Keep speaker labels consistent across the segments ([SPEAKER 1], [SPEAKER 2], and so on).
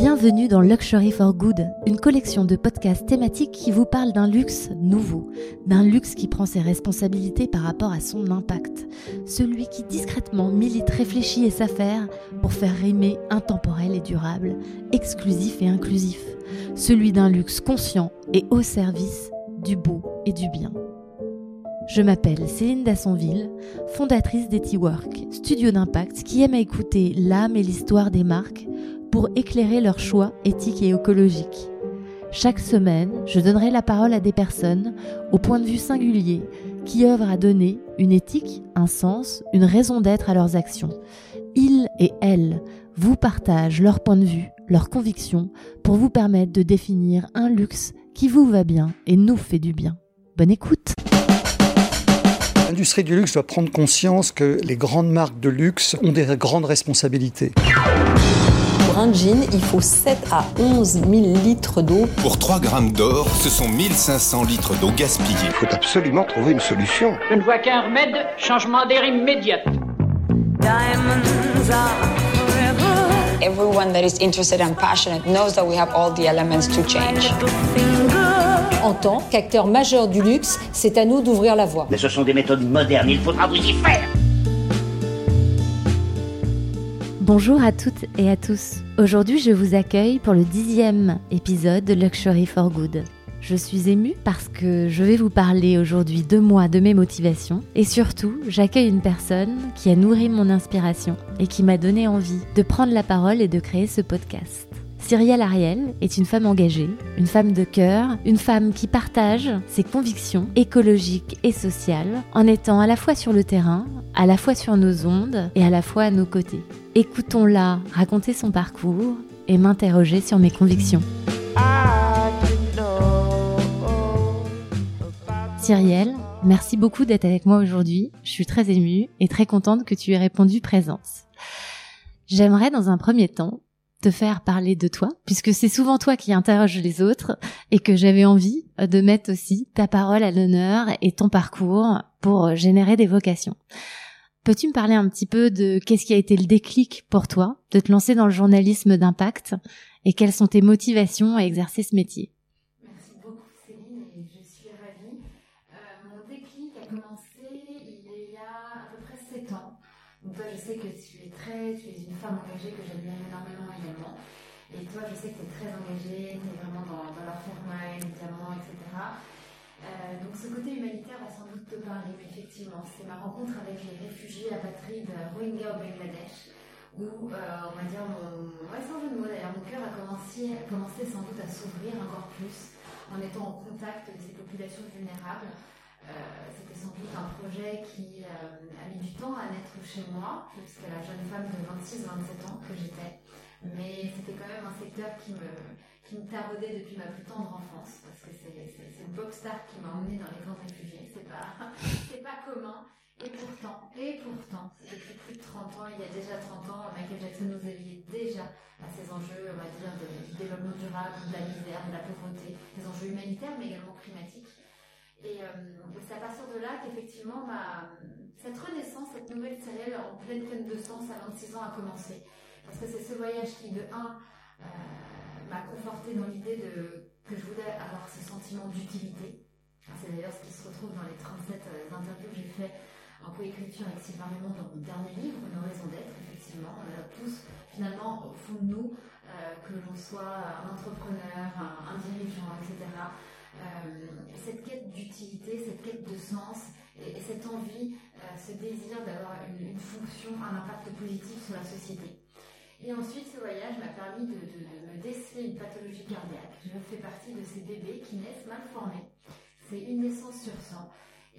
[SPEAKER 1] Bienvenue dans Luxury for Good, une collection de podcasts thématiques qui vous parle d'un luxe nouveau, d'un luxe qui prend ses responsabilités par rapport à son impact, celui qui discrètement milite, réfléchit et s'affaire pour faire rimer intemporel et durable, exclusif et inclusif, celui d'un luxe conscient et au service du beau et du bien. Je m'appelle Céline Dassonville, fondatrice d'Etiwork, studio d'impact qui aime à écouter l'âme et l'histoire des marques pour éclairer leurs choix éthiques et écologiques. Chaque semaine, je donnerai la parole à des personnes au point de vue singulier qui œuvrent à donner une éthique, un sens, une raison d'être à leurs actions. Ils et elles vous partagent leur point de vue, leurs convictions pour vous permettre de définir un luxe qui vous va bien et nous fait du bien. Bonne écoute
[SPEAKER 2] L'industrie du luxe doit prendre conscience que les grandes marques de luxe ont des grandes responsabilités.
[SPEAKER 3] Un jean, il faut 7 à 11 000 litres d'eau.
[SPEAKER 4] Pour 3 grammes d'or, ce sont 1500 litres d'eau gaspillée.
[SPEAKER 5] Il faut absolument trouver une solution.
[SPEAKER 6] Je ne vois qu'un remède, changement d'air immédiat.
[SPEAKER 7] Everyone that is interested and passionate knows that we have all the elements to change.
[SPEAKER 3] En tant qu'acteur majeur du luxe, c'est à nous d'ouvrir la voie.
[SPEAKER 8] Mais ce sont des méthodes modernes, il faudra vous y faire.
[SPEAKER 1] Bonjour à toutes et à tous. Aujourd'hui, je vous accueille pour le dixième épisode de Luxury for Good. Je suis émue parce que je vais vous parler aujourd'hui de moi, de mes motivations et surtout, j'accueille une personne qui a nourri mon inspiration et qui m'a donné envie de prendre la parole et de créer ce podcast. Cyrielle Ariel est une femme engagée, une femme de cœur, une femme qui partage ses convictions écologiques et sociales en étant à la fois sur le terrain, à la fois sur nos ondes et à la fois à nos côtés. Écoutons-la raconter son parcours et m'interroger sur mes convictions. Cyrielle, merci beaucoup d'être avec moi aujourd'hui. Je suis très émue et très contente que tu aies répondu présence. J'aimerais dans un premier temps te faire parler de toi, puisque c'est souvent toi qui interroges les autres et que j'avais envie de mettre aussi ta parole à l'honneur et ton parcours pour générer des vocations. Peux-tu me parler un petit peu de qu'est-ce qui a été le déclic pour toi de te lancer dans le journalisme d'impact et quelles sont tes motivations à exercer ce métier
[SPEAKER 9] Merci beaucoup Céline et je suis ravie. Euh, mon déclic a commencé il y a à peu près 7 ans. Donc toi je sais que tu es très, tu es une femme engagée que j'aime bien énormément également. Et toi je sais que tu es très engagée, tu es vraiment dans, dans l'affaire évidemment, etc. Euh, donc ce côté humanitaire va sans doute te parler, effectivement, c'est ma rencontre avec les réfugiés apatrides Rohingya au Bangladesh, où, euh, on va dire, mon, ouais, sans jeu de mots mon cœur a commencé, commencé sans doute à s'ouvrir encore plus en étant en contact de ces populations vulnérables. Euh, C'était sans doute un projet qui euh, a mis du temps à naître chez moi, jusqu'à la jeune femme de 26-27 ans que j'étais. Mais c'était quand même un secteur qui me, qui me taraudait depuis ma plus tendre enfance, parce que c'est une pop star qui m'a emmenée dans les camps réfugiés, c'est pas, pas commun. Et pourtant, et pourtant, depuis plus de 30 ans, il y a déjà 30 ans, Michael Jackson nous éveillait déjà à ces enjeux, on va dire, du développement durable, de la misère, de la pauvreté, des enjeux humanitaires, mais également climatiques. Et euh, c'est à partir de là qu'effectivement, cette renaissance, cette nouvelle série en pleine pleine de sens à 26 ans a commencé. Parce que c'est ce voyage qui, de un, euh, m'a conforté dans l'idée que je voulais avoir ce sentiment d'utilité. C'est d'ailleurs ce qui se retrouve dans les 37 euh, interviews que j'ai fait en coécriture avec Sylvain Raymond dans mon dernier livre, Nos raisons d'être, effectivement. On a tous, finalement, au fond de nous, euh, que l'on soit un entrepreneur, un, dirigeant, etc., euh, cette quête d'utilité, cette quête de sens et, et cette envie, ce désir d'avoir une fonction, un impact positif sur la société. Et ensuite, ce voyage m'a permis de, me déceler une pathologie cardiaque. Je fais partie de ces bébés qui naissent mal formés. C'est une naissance sur 100.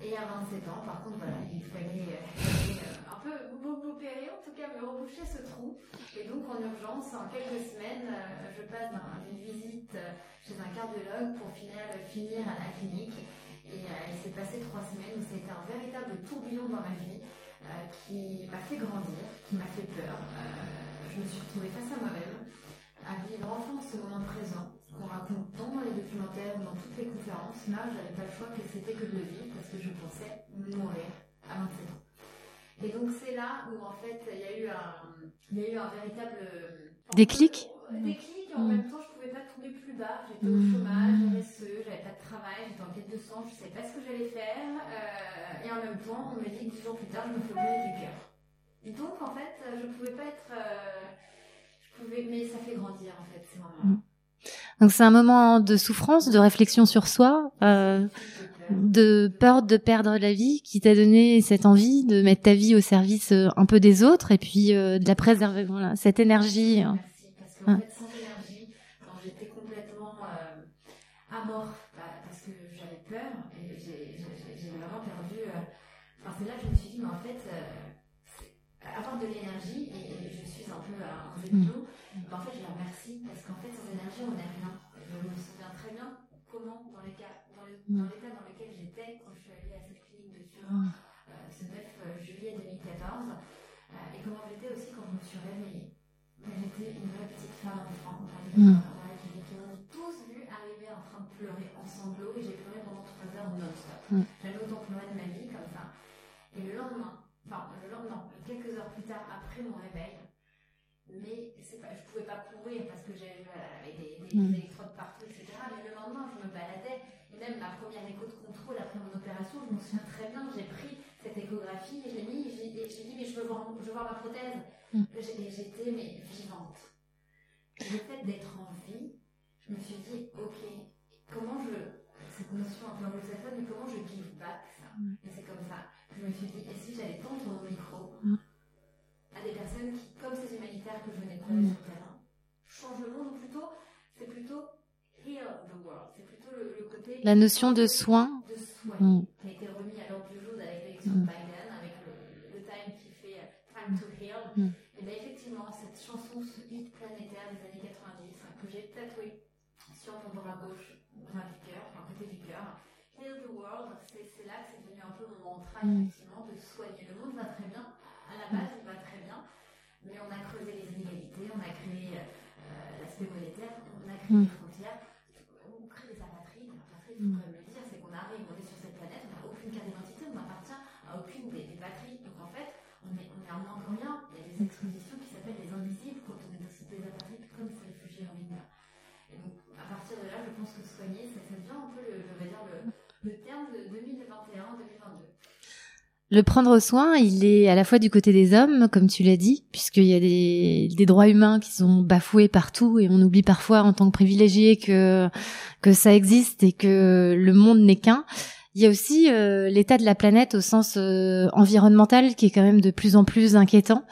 [SPEAKER 9] Et à 27 ans, par contre, il fallait, euh, un peu m'opérer, en tout cas me reboucher ce trou. Et donc, en urgence, en quelques semaines, euh, je passe d'une visite chez un cardiologue pour finir, finir à la clinique. Et euh, il s'est passé trois semaines où c'était un véritable tourbillon dans ma vie qui m'a fait grandir, qui m'a fait peur je me suis retrouvée face à moi-même, à vivre enfin ce moment présent, qu'on raconte tant dans les documentaires ou dans toutes les conférences. Là, j'avais pas le choix que c'était que de le vivre parce que je pensais mourir à 27 ans. Et donc c'est là où en fait il y a eu un, il y a eu un véritable
[SPEAKER 1] déclic.
[SPEAKER 9] Déclic et en même temps, je pouvais pas tomber plus bas. J'étais au chômage, RSE, j'avais pas de travail, j'étais en quête de sens, je savais pas ce que j'allais faire. Euh, et en même temps, on me dit que dix jours plus tard, je me fais opérer du cœur. Donc, en fait, je pouvais pas être. Euh, je pouvais, mais ça fait grandir, en fait, ces moments.
[SPEAKER 1] Donc c'est un moment de souffrance, de réflexion sur soi, euh, de peur de perdre la vie qui t'a donné cette envie de mettre ta vie au service euh, un peu des autres et puis euh, de la préserver, voilà, cette énergie.
[SPEAKER 9] Merci, parce qu'en fait, je suis allée à cette clinique de Turin euh, ce 9 juillet 2014, euh, et comment j'étais aussi quand je me suis réveillée. J'étais une vraie petite femme enfant
[SPEAKER 1] Mm.
[SPEAKER 9] clinique. Ils m'ont tous vu arriver en train de pleurer en sanglots et j'ai pleuré pendant 3 heures non-stop.
[SPEAKER 1] Mm.
[SPEAKER 9] Jamais autant pleuré de ma vie comme ça. Et le lendemain, enfin le lendemain, quelques heures plus tard après mon réveil, mais pas, je pouvais pas courir parce que j'avais voilà, j'avais des, des,
[SPEAKER 1] Mm.
[SPEAKER 9] des électrodes partout, etc. Mais le lendemain, je me baladais et même ma première écho de contrôle après mon opération, je me souviens très bien, j'ai pris cette échographie et je l'ai mis, et j'ai j'ai dit mais je veux voir, je veux voir ma prothèse.
[SPEAKER 1] Mm.
[SPEAKER 9] J'ai- Et j'étais mais vivante. Et le fait d'être en vie, je me suis dit ok, comment je cette notion un peu anglo-saxonne, mais comment je give back ça? Et c'est comme ça. Je me suis dit, et si j'allais tendre mon micro à des personnes qui, comme ces humanitaires que je venais de trouver sur le terrain, changent le monde, ou plutôt, c'est plutôt heal the world. C'est plutôt le, le côté.
[SPEAKER 1] La notion de soin.
[SPEAKER 9] De soin,
[SPEAKER 1] Mm.
[SPEAKER 9] qui a été remis à l'ordre du jour avec l'élection de Biden, avec le, le time qui fait euh, Time to Heal.
[SPEAKER 1] Mm.
[SPEAKER 9] Et bien effectivement, cette chanson, ce hit planétaire des années 90, hein, que j'ai tatoué sur mon bras gauche, bras du cœur, enfin côté du cœur. Heal the world, c'est c'est là que c'est devenu un peu
[SPEAKER 1] Mm.
[SPEAKER 9] effectivement, de soigner. Le monde va très bien, à la base, il va très bien, mais on a creusé les inégalités, on a créé euh, l'aspect monétaire, on a créé
[SPEAKER 1] Mm.
[SPEAKER 9] les frontières, on crée des apatrides. Apatrides, il faut quand même le dire, c'est qu'on arrive, on est sur cette planète, on n'a aucune carte d'identité, on n'appartient à aucune des, des patries. Donc en fait, on est, on est en moins que rien. Il y a des expositions qui s'appellent les invisibles quand on est dans des apatrides comme ces réfugiés en ligne. Et donc, à partir de là, je pense que soigner, ça, ça devient un peu le, je vais dire, le, le terme de 2021-2022.
[SPEAKER 1] Le prendre soin, il est à la fois du côté des hommes, comme tu l'as dit, puisqu'il y a des, droits humains qui sont bafoués partout et on oublie parfois en tant que privilégié que que ça existe et que le monde n'est qu'un. Il y a aussi euh, l'état de la planète au sens euh, environnemental qui est quand même de plus en plus inquiétant.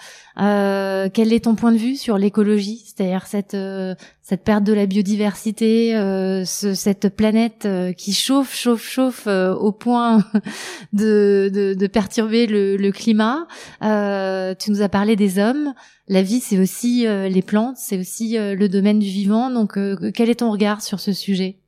[SPEAKER 1] Euh, quel est ton point de vue sur l'écologie, c'est-à-dire cette euh, cette perte de la biodiversité, euh, ce- cette planète euh, qui chauffe, chauffe, chauffe au point de, de, de perturber le, le climat. Tu nous as parlé des hommes. La vie, c'est aussi les plantes, c'est aussi le domaine du vivant. Donc, quel est ton regard sur ce sujet?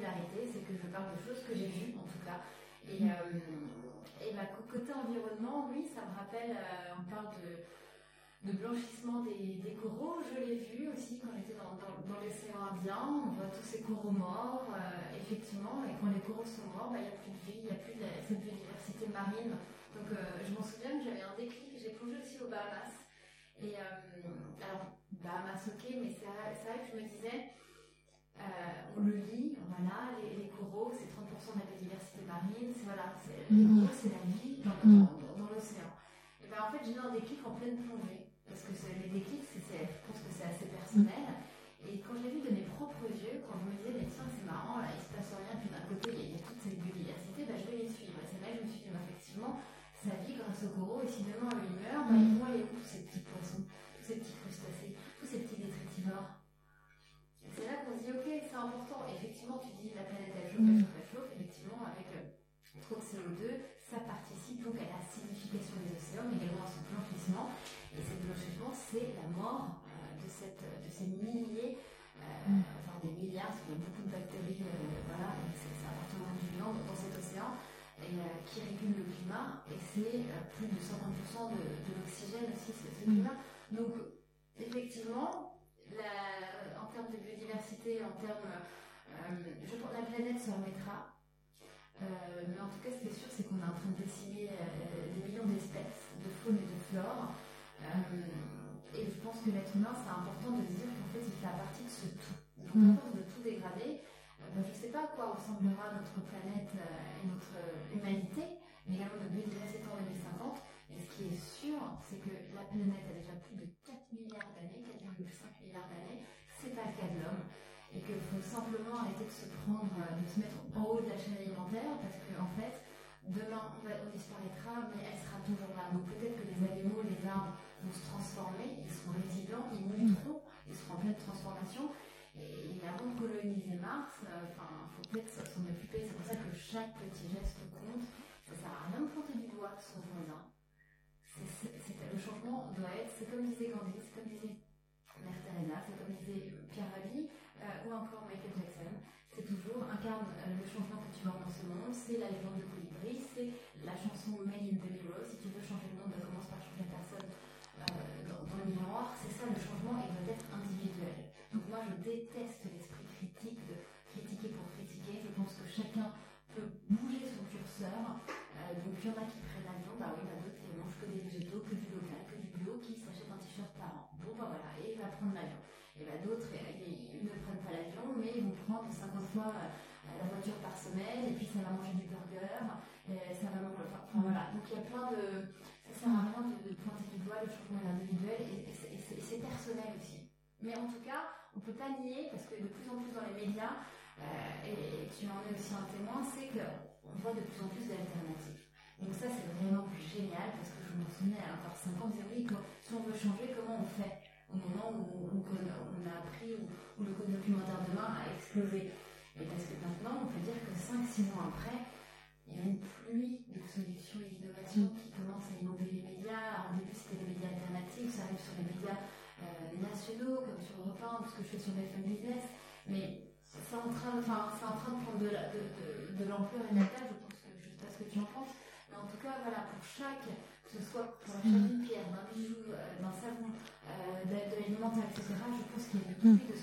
[SPEAKER 9] C'est que je parle de choses que j'ai vues, en tout cas. Et, euh, et bah, côté environnement, oui, ça me rappelle, euh, on parle de de blanchissement des, des coraux. Je l'ai vu aussi quand j'étais dans, dans, dans l'océan Indien. On voit tous ces coraux morts, euh, effectivement. Et quand les coraux sont morts, bah, il n'y a plus de vie, il n'y a plus de cette biodiversité marine. Donc je m'en souviens que j'avais un déclic. J'ai plongé aussi aux Bahamas. Et alors, Bahamas, ok, mais c'est vrai, que je me disais, on le lit, voilà, les, les coraux, c'est 30% de la biodiversité marine. C'est, voilà, c'est, les coraux, c'est la vie dans, dans, l'océan. Et ben en fait, j'ai eu un déclic en pleine plongée. Parce que c'est- les déclics, plus de 50% de, de l'oxygène aussi, ce climat. Donc, effectivement, la, en termes de biodiversité, en termes. je pense que la planète se remettra. mais en tout cas, ce qui est sûr, c'est qu'on est en train de décimer des millions d'espèces de faune et de flore. et je pense que l'être humain, c'est important de dire qu'en fait, il fait partie de ce tout. Donc, à de tout dégrader, ben, je ne sais pas à quoi ressemblera notre planète et notre humanité, mais également notre biodiversité mais elle sera toujours là. Donc peut-être que les animaux, les arbres vont se transformer, ils seront résilients, ils muteront, ils seront en pleine transformation. Et, avant de coloniser Mars, euh, enfin, faut peut-être s'en occuper. C'est pour ça que chaque petit geste compte. Ça sert à rien de pointer du doigt son voisin. le changement doit être, c'est comme disait Gandhi, c'est comme disait Mère Teresa, c'est comme disait Pierre Rabhi, euh, ou encore Michael Jackson. C'est toujours incarne euh, le changement que tu vois dans ce monde. C'est la légende de la chanson Made in the Mirror. Si tu veux changer le monde, commence par changer personne dans, dans, le miroir. C'est ça le changement, il doit être individuel. Donc moi, je déteste l'esprit critique de critiquer pour critiquer. Je pense que chacun peut bouger son curseur. Euh, donc il y en a qui prennent l'avion, bah oui, il y en a d'autres qui mangent que des végétaux, que du local, que du bio, qui s'achètent un t-shirt par an. Bon bah voilà, et il va prendre l'avion. Et bah d'autres, ils ne prennent pas l'avion, mais ils vont prendre 50 fois euh, la voiture par semaine, et puis ça va manger du burger, ça va manger. Enfin, voilà. Donc il y a plein de. Ça sert à rien de, pointer du doigt le changement individuel, et, c'est personnel aussi. Mais en tout cas, on peut pas nier, parce que de plus en plus dans les médias, euh, et, tu en es aussi un témoin, c'est qu'on voit de plus en plus d'alternatives. Donc ça, c'est vraiment génial, parce que je me souviens, à encore 5 ans, on oui, si on veut changer, comment on fait Au moment où, on a appris, où, le code documentaire demain a explosé. Et parce que maintenant, on peut dire que 5-6 mois après, il y a une pluie de solutions et d'innovations qui commencent à inonder les médias. Au début, c'était les médias alternatifs, ça arrive sur les médias euh, nationaux, comme sur Europe 1, tout ce que je fais sur BFM Business, mais c'est en train, enfin, c'est en train de prendre de, de, de, de l'ampleur et de la taille, je pense que, je sais pas ce que tu en penses, mais en tout cas, voilà, pour chaque, que ce soit pour l'achat d'une pierre, d'un bijou, euh, d'un savon, euh, de, l'alimentaire, etc., je pense qu'il y a une de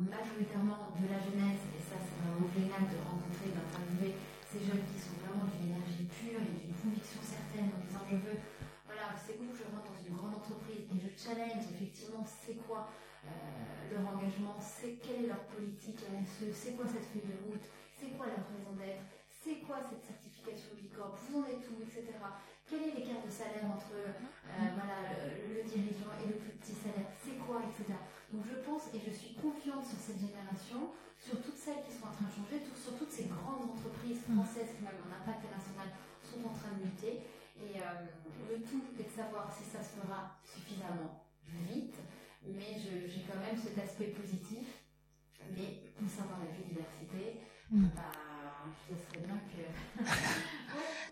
[SPEAKER 9] majoritairement de la jeunesse, et ça, c'est vraiment génial de rencontrer, d'interviewer ces jeunes qui sont vraiment d'une énergie pure et d'une conviction certaine en disant je veux, voilà, c'est où je rentre dans une grande entreprise et je challenge effectivement c'est quoi euh, leur engagement, c'est quelle est leur politique RSE, c'est quoi cette feuille de route, c'est quoi leur raison d'être, c'est quoi cette certification Bicorp, vous en êtes où, etc. Quel est l'écart de salaire entre euh, voilà, le, le, dirigeant et le plus petit sur cette génération sur toutes celles qui sont en train de changer, sur toutes ces grandes entreprises françaises qui, même en impact international, sont en train de lutter. Et euh, le tout est de savoir si ça se fera suffisamment vite, mais j'ai quand même cet aspect positif. Mais concernant la biodiversité, mm. bah, je serais bien que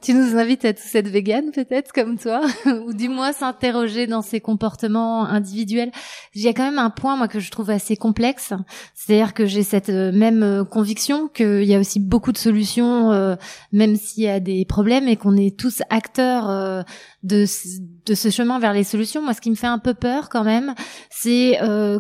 [SPEAKER 1] Tu nous invites à tous être vegan peut-être comme toi, ou du moins s'interroger dans ses comportements individuels. Il y a quand même un point moi que je trouve assez complexe, c'est-à-dire que j'ai cette euh, même euh, conviction qu'il y a aussi beaucoup de solutions, euh, même s'il y a des problèmes, et qu'on est tous acteurs de, de ce chemin vers les solutions. Moi, ce qui me fait un peu peur quand même, c'est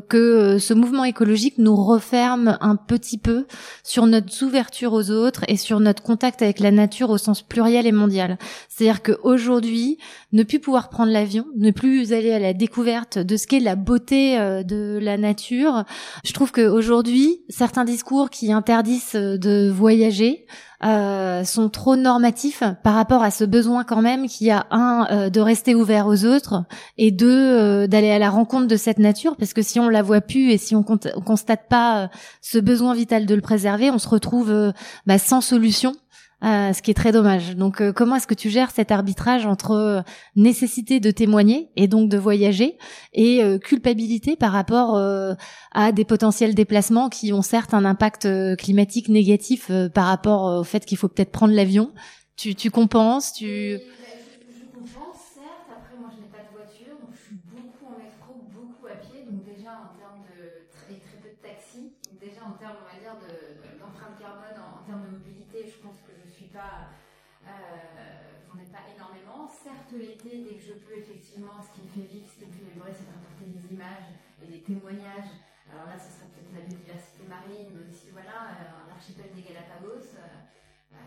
[SPEAKER 1] que ce mouvement écologique nous referme un petit peu sur notre ouverture aux autres et sur notre contact avec la nature au sens pluriel mondiale. C'est-à-dire qu'aujourd'hui, ne plus pouvoir prendre l'avion, ne plus aller à la découverte de ce qu'est la beauté euh, de la nature, je trouve qu'aujourd'hui, certains discours qui interdisent de voyager, euh, sont trop normatifs par rapport à ce besoin quand même qu'il y a un euh, de rester ouvert aux autres et deux d'aller à la rencontre de cette nature parce que si on la voit plus et si on, constate pas ce besoin vital de le préserver, on se retrouve bah, sans solution euh, ce qui est très dommage. Donc, euh, comment est-ce que tu gères cet arbitrage entre euh, nécessité de témoigner et donc de voyager et culpabilité par rapport à des potentiels déplacements qui ont certes un impact climatique négatif par rapport au fait qu'il faut peut-être prendre l'avion Tu, tu compenses Tu
[SPEAKER 9] déjà en termes, on va dire, d'empreinte carbone, en, termes de mobilité, je pense produis pas, euh, j'en ai pas énormément. Certes, l'été, dès que je peux, effectivement, ce qui me fait vivre, ce qui me fait vibrer, c'est de rapporter des images et des Alors là, ce serait peut-être la biodiversité marine, mais aussi, voilà, euh, l'archipel des Galapagos. Euh,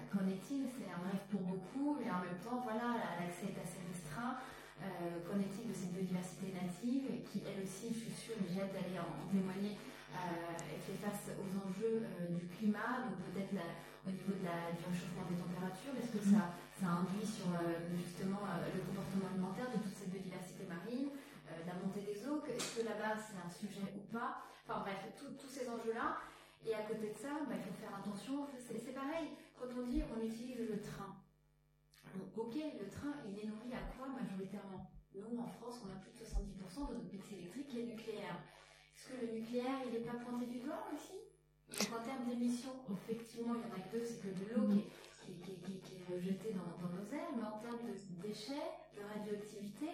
[SPEAKER 9] qu'en est-il? C'est un rêve pour beaucoup, mais en même temps, voilà, l'accès est assez restreint. Euh, qu'en est-il de cette biodiversité native qui, elle aussi, je suis sûre, j'ai hâte d'aller en, témoigner, euh, fait face aux enjeux euh, du climat, donc peut-être au niveau de la, du réchauffement des températures, est-ce que ça, ça induit sur euh, justement euh, le comportement alimentaire de toute cette biodiversité marine, euh, la montée des eaux, est-ce que là-bas c'est un sujet ou Enfin bref, tous ces enjeux-là. Et à côté de ça, bah, il faut faire attention, c'est pareil, quand on dit on utilise le train, ok, le train, il est nourri à quoi majoritairement? Nous, en France, on a plus de 70% de notre mix électrique qui est nucléaire. Est-ce que le nucléaire, il n'est pas pointé du doigt aussi? Donc en termes d'émissions, effectivement, il y en a que deux, c'est que de l'eau qui, est dans, dans, nos airs, mais en termes de déchets, de radioactivité,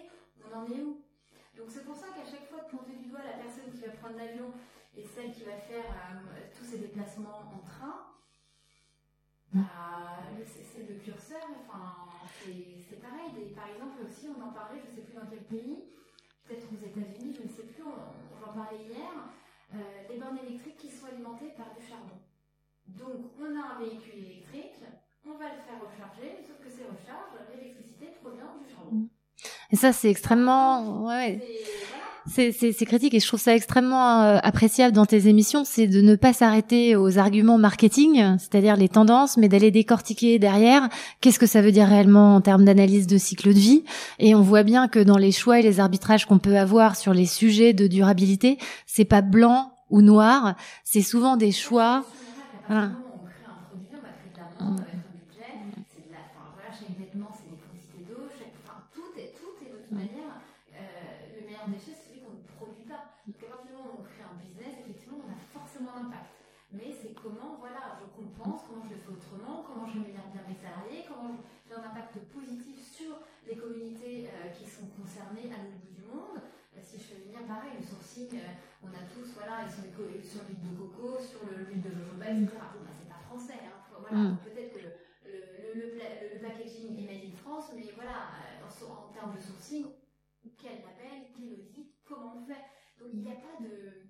[SPEAKER 9] on en est où? Donc c'est pour ça qu'à chaque fois de pointer du doigt la personne qui va prendre l'avion et celle qui va faire euh, tous ses déplacements en train, bah, c'est le curseur, enfin, c'est pareil. Des, par exemple, aussi, on en parlait, je ne sais plus dans quel pays, peut-être aux États-Unis, je ne sais plus, on, en parlait hier, euh, les bornes électriques qui sont alimentées par du charbon. Donc, on a un véhicule électrique, on va le faire recharger, sauf que c'est recharge, l'électricité provient du charbon.
[SPEAKER 1] Et ça, c'est extrêmement. Ouais. C'est critique et je trouve ça extrêmement euh, appréciable dans tes émissions, c'est de ne pas s'arrêter aux arguments marketing, c'est-à-dire les tendances, mais d'aller décortiquer derrière qu'est-ce que ça veut dire réellement en termes d'analyse de cycle de vie. Et on voit bien que dans les choix et les arbitrages qu'on peut avoir sur les sujets de durabilité, c'est pas blanc ou noir, c'est souvent des choix. Voilà.
[SPEAKER 9] Pareil, le sourcing, euh, on a tous, voilà, ils sont sur l'huile de coco, sur l'huile de jojoba, etc. Bon, bah, c'est pas français, hein. Voilà, mm. peut-être que le, le, le, le, packaging est made in France, mais voilà, euh, en, en termes de sourcing, quel label, quel audit, comment on fait? Donc il n'y a pas de.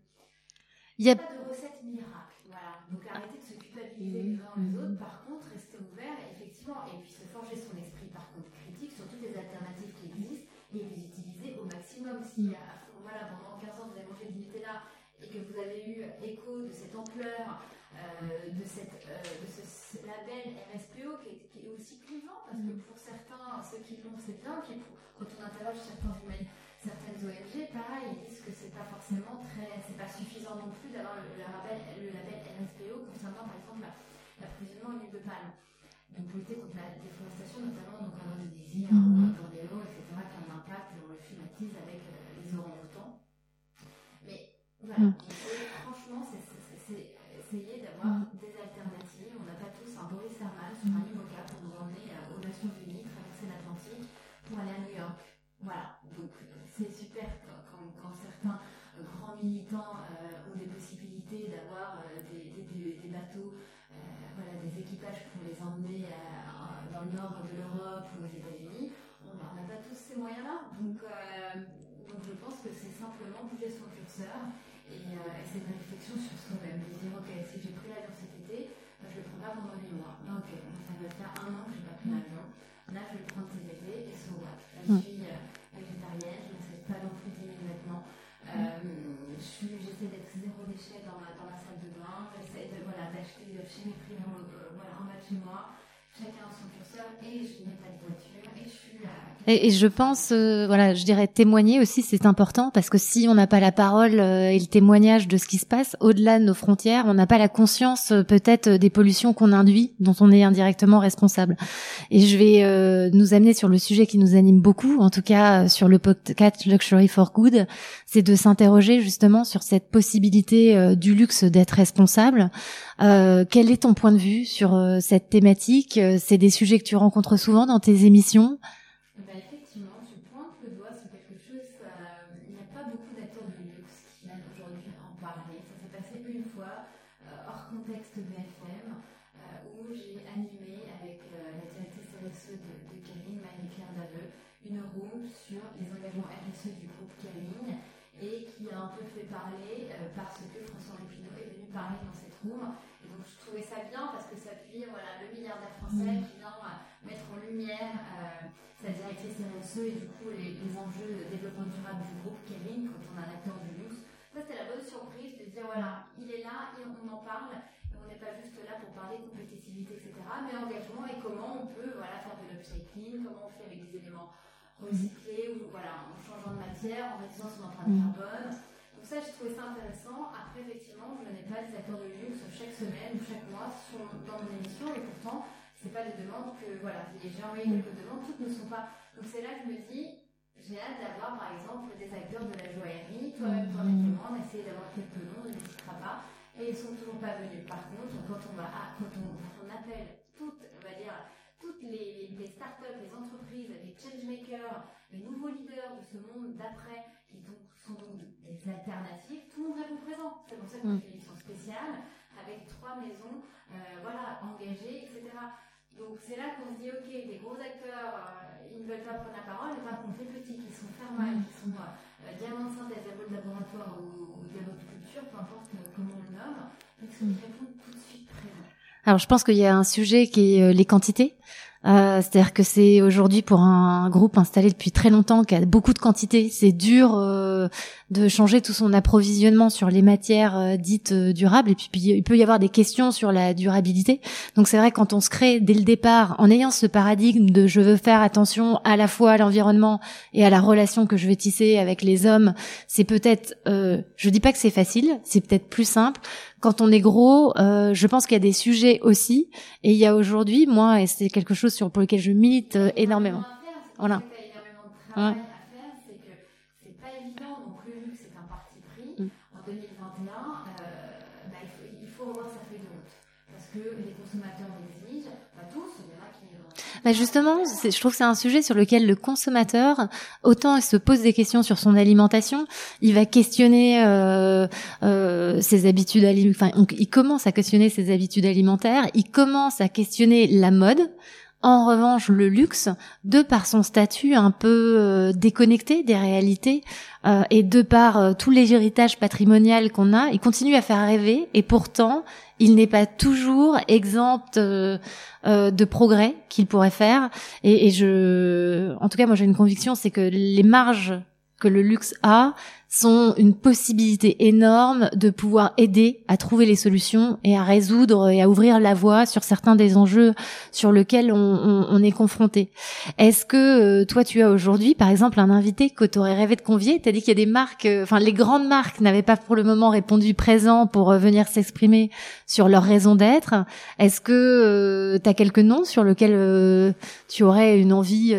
[SPEAKER 9] Il n'y a pas de recette miracle, voilà. Donc arrêtez de se culpabiliser les uns les autres. Par de, cette, euh, de ce label RSPO qui est, qui est, aussi clivant, parce que pour certains, ceux qui l'ont, c'est bien, puis pour, quand on interroge certains certaines ONG, pareil, ils disent que c'est pas forcément très, c'est pas suffisant non plus d'avoir le, le, label, le label RSPO concernant par exemple l'approvisionnement en huile de palme. Donc pour lutter contre la déforestation, notamment donc en Indonésie, mm -hmm. en Bornéo, etc., qui a un impact, on le filmatise avec euh, les orang-outans. Mais voilà, mm. franchement, c'est essayer d'avoir mm. des alternatives. On n'a pas tous un Boris Herman sur un IMOCA pour nous emmener euh, aux Nations Unies, traverser l'Atlantique pour aller à New York. Voilà, donc euh, c'est super quand, quand, quand, certains grands militants ont des possibilités d'avoir des, des, des, bateaux voilà, des équipages pour les emmener à, dans le nord de l'Europe ou aux États-Unis. On n'a pas tous ces moyens-là. Donc, euh, donc, je pense que c'est simplement bouger son curseur et, euh, et c'est une réflexion sur soi-même. De dire, ok, si j'ai pris l'avion cet été, ben, je ne le prends pas pendant 8 mois. Ben, ok, ça va faire un an que je n'ai pas pris l'avion. Là, je vais le prendre cet été et so what. Je suis euh, végétarienne, je n'essaie pas non plus d'immédiatement. Euh, j'essaie d'être zéro déchet dans ma, dans ma salle de bain. J'essaie de, voilà, d'acheter chez mes prix euh, voilà, en bas de chez moi. Chacun son curseur et Et,
[SPEAKER 1] et, je pense, euh, voilà, je dirais témoigner aussi, c'est important parce que si on n'a pas la parole euh, et le témoignage de ce qui se passe au-delà de nos frontières, on n'a pas la conscience euh, peut-être des pollutions qu'on induit, dont on est indirectement responsable. Et je vais euh, nous amener sur le sujet qui nous anime beaucoup, en tout cas sur le podcast Luxury for Good, c'est de s'interroger justement sur cette possibilité du luxe d'être responsable. quel est ton point de vue sur cette thématique? C'est des sujets que tu rencontres souvent dans tes émissions
[SPEAKER 9] bah, effectivement, tu pointes le doigt sur quelque chose. Euh, il n'y a pas beaucoup d'acteurs de luxe qui viennent aujourd'hui en parler. Ça s'est passé une fois, euh, hors contexte BFM, euh, où j'ai animé avec les engagements RSE du groupe Kering et qui a un peu fait parler parce que François Lépinot est venu parler dans cette room. Et donc je trouvais ça bien parce que ça appuie voilà, le milliardaire français qui vient mettre en lumière sa RSE et du coup les, les, enjeux de développement durable du groupe Kering quand on a un acteur du luxe. Ça c'était la bonne surprise de dire voilà, il est là, et on en parle on n'est pas juste là pour parler compétitivité, etc., mais engagement et comment on peut voilà, faire de l'upcycling, comment on fait avec des éléments recyclés, ou voilà, en changeant de matière, en réduisant son empreinte mm. carbone. Donc ça, j'ai trouvé ça intéressant. Après, effectivement, je n'ai pas des accords de luxe chaque semaine ou chaque mois sur, dans mon émission, et pourtant, c'est pas des demandes que, voilà, j'ai envoyé quelques demandes, toutes ne sont pas. Donc c'est là que je me dis, j'ai hâte d'avoir, par exemple, des acteurs de la joaillerie, toi-même, toi, mm. toi, essayer d'avoir quelques noms, on n'hésitera pas et ils sont toujours pas venus. Par contre, quand on va, quand on, on appelle toutes, on va dire, toutes les, les, startups, les entreprises, les changemakers, les nouveaux leaders de ce monde d'après, qui donc, sont donc des alternatives, tout le monde répond présent. C'est pour ça qu'on fait une émission spéciale avec trois maisons, euh, voilà, engagées, etc. Donc c'est là qu'on se dit, ok, des gros acteurs, euh, ils ne veulent pas prendre la parole, et par contre les petits qui sont fermés, qui sont euh, diamants de synthèse, de laboratoire ou, ou diamants de culture, peu importe comment on le nomme, ils répondent tout de suite présents.
[SPEAKER 1] Alors je pense qu'il y a un sujet qui est euh, les quantités. Euh, C'est-à-dire que c'est aujourd'hui pour un groupe installé depuis très longtemps qui a beaucoup de quantité, c'est dur euh, de changer tout son approvisionnement sur les matières euh, dites euh, durables. Et puis, puis, il peut y avoir des questions sur la durabilité. Donc c'est vrai quand on se crée dès le départ en ayant ce paradigme de je veux faire attention à la fois à l'environnement et à la relation que je vais tisser avec les hommes, c'est peut-être, euh, je dis pas que c'est facile, c'est peut-être plus simple quand on est gros, euh, je pense qu'il y a des sujets aussi. Et il y a aujourd'hui, moi, et c'est quelque chose sur pour lequel je milite euh, énormément.
[SPEAKER 9] Voilà. Ouais. Bah
[SPEAKER 1] justement, je trouve que c'est un sujet sur lequel le consommateur, autant il se pose des questions sur son alimentation, il va questionner euh, euh, ses habitudes alimentaires, il commence à questionner ses habitudes alimentaires, il commence à questionner la mode. En revanche, le luxe, de par son statut un peu euh, déconnecté des réalités euh, et de par euh, tout l'héritage patrimonial qu'on a, il continue à faire rêver et pourtant, il n'est pas toujours exempt de progrès qu'il pourrait faire. Et, et je, en tout cas, moi j'ai une conviction, c'est que les marges que le luxe a sont une possibilité énorme de pouvoir aider à trouver les solutions et à résoudre et à ouvrir la voie sur certains des enjeux sur lesquels on, est confronté. Est-ce que euh, toi tu as aujourd'hui par exemple un invité que tu aurais rêvé de convier? Tu as dit qu'il y a des marques, euh, enfin les grandes marques n'avaient pas pour le moment répondu présent pour euh, venir s'exprimer sur leur raison d'être. Est-ce que tu as quelques noms sur lesquels tu aurais une envie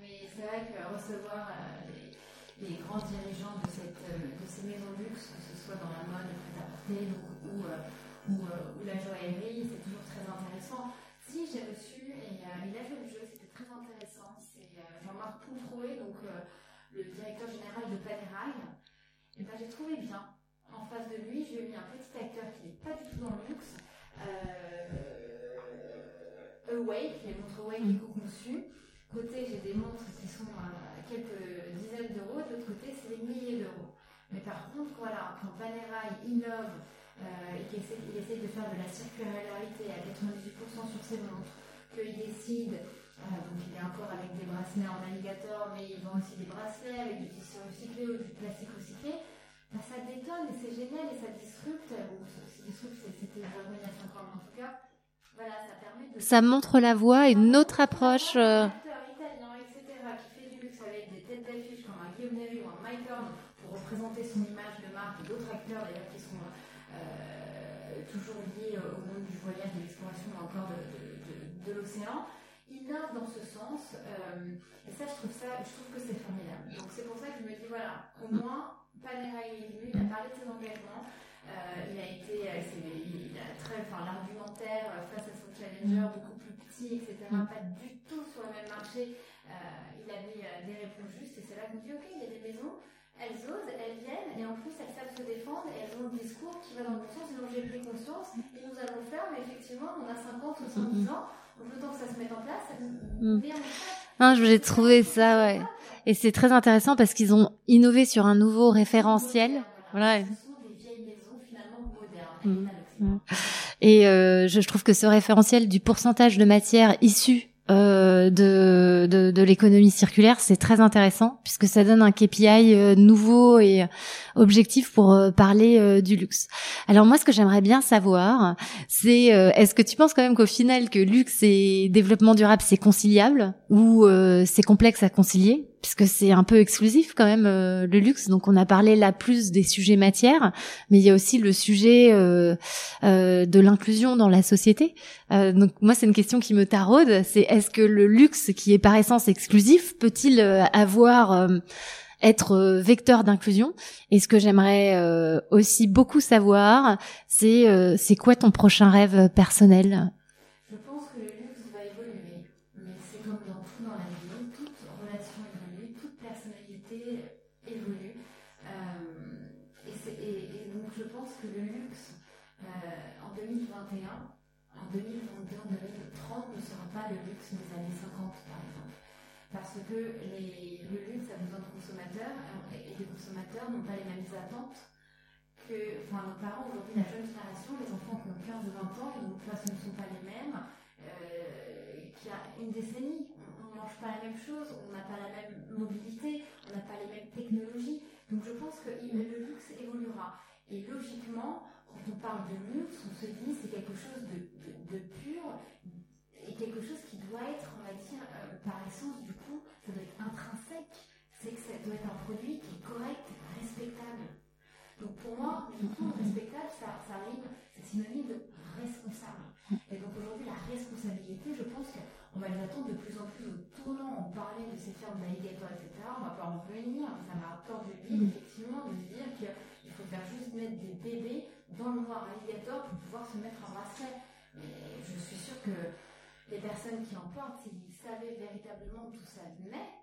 [SPEAKER 9] mais c'est vrai que recevoir euh, les, grands dirigeants de, euh, de ces maisons luxe, que ce soit dans la mode, le prêt-à-porter ou, euh, ou, la joaillerie, c'est toujours très intéressant. Si j'ai reçu, et il a fait le jeu, c'était très intéressant, c'est Jean-Marc Poutroué, donc le directeur général de Panerai. Et ben, j'ai trouvé bien. En face de lui, j'ai eu un petit acteur qui n'est pas du tout dans le luxe. Awake, les montres Awake éco-conçues. Côté, j'ai des montres qui sont à quelques dizaines d'euros, de l'autre côté, c'est des milliers d'euros. Mais par contre, voilà, quand Panerai innove euh, et qu'il essaie, il de faire de la circularité à 98% sur ses montres, qu'il décide, euh, donc il est encore avec des bracelets en alligator, mais il vend aussi des bracelets avec du tissu recyclé ou du plastique recyclé, ben, ça détonne et c'est génial et ça disrupte. Bon, disrupte, c'était il y a 5 ans, mais en tout cas, voilà, ça permet de.
[SPEAKER 1] Ça montre la voie, une autre approche. Euh...
[SPEAKER 9] représenter son image de marque et d'autres acteurs d'ailleurs qui sont euh, toujours liés au monde du voyage, de l'exploration encore de, de, de, de l'océan, innovent dans ce sens. Euh, et ça, je trouve, ça, je trouve que c'est formidable. Donc c'est pour ça que je me dis, voilà, au moins, Panera est venu, il a parlé de ses engagements. Euh, il a été, euh, il a très, enfin, l'argumentaire euh, face à son challenger beaucoup plus petit, etc. Pas du tout sur le même marché. Euh, il avait des réponses justes et c'est là qu'on dit, ok, il y a des maisons elles osent, elles viennent, et en plus elles savent se défendre, et elles ont un discours qui va dans le bon sens, et dont j'ai pris conscience, et nous allons le faire, mais effectivement, on a 50, 70 ans, on le temps que ça se mette en place, ça
[SPEAKER 1] Mm.
[SPEAKER 9] met en place.
[SPEAKER 1] Non, je j'ai trouvé ça, ouais. Et c'est très intéressant parce qu'ils ont innové sur un nouveau référentiel. Voilà.
[SPEAKER 9] Ce sont des vieilles maisons finalement modernes.
[SPEAKER 1] Mm. Et euh, je, je trouve que ce référentiel du pourcentage de matière issue euh, de, de, de l'économie circulaire, c'est très intéressant puisque ça donne un KPI euh, nouveau et objectif pour euh, parler euh, du luxe. Alors moi, ce que j'aimerais bien savoir, c'est euh, est-ce que tu penses quand même qu'au final que luxe et développement durable c'est conciliable ou euh, c'est complexe à concilier? Puisque c'est un peu exclusif quand même euh, le luxe. Donc on a parlé là plus des sujets matières, mais il y a aussi le sujet euh, euh, de l'inclusion dans la société. Euh, donc moi c'est une question qui me taraude, c'est est-ce que le luxe qui est par essence exclusif peut-il euh, avoir euh, être vecteur d'inclusion? Et ce que j'aimerais aussi beaucoup savoir, c'est c'est quoi ton prochain rêve personnel
[SPEAKER 9] Je pense que le luxe va évoluer, mais c'est comme dans tout dans la vie, toute relation évolue, toute personnalité évolue. Euh, et, donc je pense que le luxe euh, en 2021, en 2022, en 2030 ne sera pas le luxe des années 50 par exemple. Parce que le luxe a besoin de consommateurs euh, et les consommateurs n'ont pas les mêmes attentes que enfin, nos parents aujourd'hui, la jeune génération, les enfants qui ont 15 ou 20 ans, et ce ne sont pas les mêmes, une décennie, on ne mange pas la même chose, on n'a pas la même mobilité, on n'a pas les mêmes technologies. Donc je pense que le luxe évoluera. Et logiquement, quand on parle de luxe, on se dit c'est quelque chose de, pur et quelque chose qui doit être, on va dire, euh, par essence, du coup, ça doit être intrinsèque. C'est que ça doit être un produit qui est correct, respectable. Donc pour moi, du coup, respectable, ça, ça rime, c'est synonyme de responsable. Et donc aujourd'hui, la responsabilité, je pense qu'on va les attendre de plus en plus au tournant. On parlait de ces fermes d'alligators, etc. On va pas en revenir, ça m'a peur de vide, effectivement, de se dire qu'il faut faire juste mettre des bébés dans le noir alligator pour pouvoir se mettre un bracelet. Mais je suis sûre que les personnes qui en portent, s'ils savaient véritablement d'où ça venait,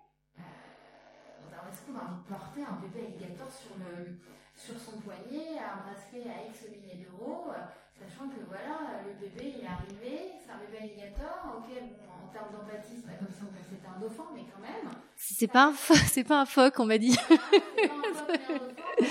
[SPEAKER 9] alors est-ce qu'on a envie de porter un bébé alligator sur, le, sur son poignet, un bracelet à X milliers d'euros, sachant que voilà, le bébé il est arrivé, c'est un bébé alligator, ok, bon, en termes d'empathie, c'est pas comme si on pensait que c'était un dauphin, mais quand même.
[SPEAKER 1] C'est pas un c'est pas un phoque, on m'a dit.
[SPEAKER 9] C'est pas un dauphin, mais un dauphin, mais